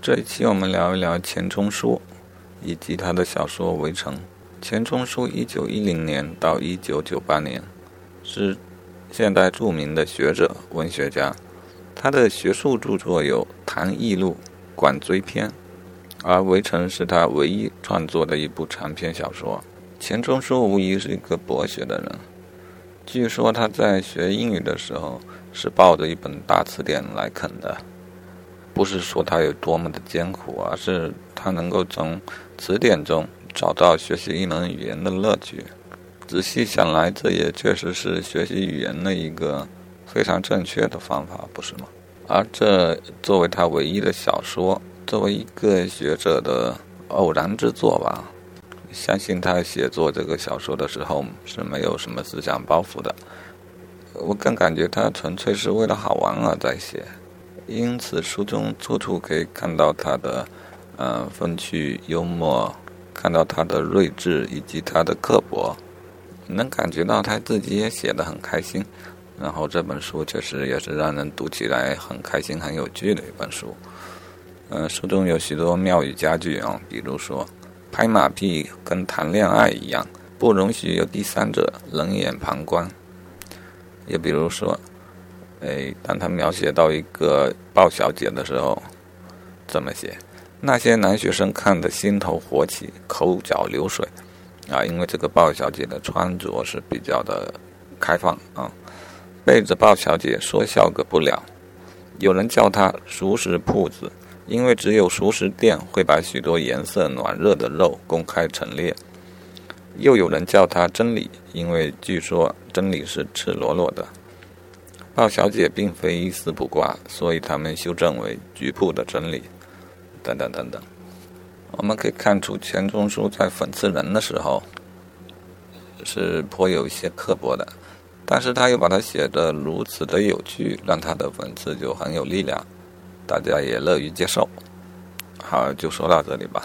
这一期我们聊一聊钱钟书以及他的小说《围城》。钱钟书一九一零年到一九九八年是现代著名的学者、文学家。他的学术著作有《谈艺录》《管锥篇》，而《围城》是他唯一创作的一部长篇小说。钱钟书无疑是一个博学的人。据说他在学英语的时候是抱着一本大词典来啃的。不是说他有多么的艰苦，而是他能够从词典中找到学习一门语言的乐趣。仔细想来，这也确实是学习语言的一个非常正确的方法，不是吗？而这作为他唯一的小说，作为一个学者的偶然之作吧，相信他写作这个小说的时候是没有什么思想包袱的。我更感觉他纯粹是为了好玩而在写。因此，书中处处可以看到他的，呃，风趣幽默，看到他的睿智以及他的刻薄，能感觉到他自己也写得很开心。然后这本书确实也是让人读起来很开心、很有趣的一本书。嗯，书中有许多妙语佳句啊，比如说拍马屁跟谈恋爱一样，不容许有第三者冷眼旁观。也比如说。哎，当他描写到一个鲍小姐的时候，这么写？那些男学生看得心头火起，口角流水，啊，因为这个鲍小姐的穿着是比较的开放啊，背着鲍小姐说笑个不了。有人叫她熟食铺子，因为只有熟食店会把许多颜色暖热的肉公开陈列。又有人叫她真理，因为据说真理是赤裸裸的。鲍小姐并非一丝不挂，所以他们修正为局部的真理，等等等等。我们可以看出，钱钟书在讽刺人的时候是颇有一些刻薄的，但是他又把它写得如此的有趣，让他的讽刺就很有力量，大家也乐于接受。好，就说到这里吧。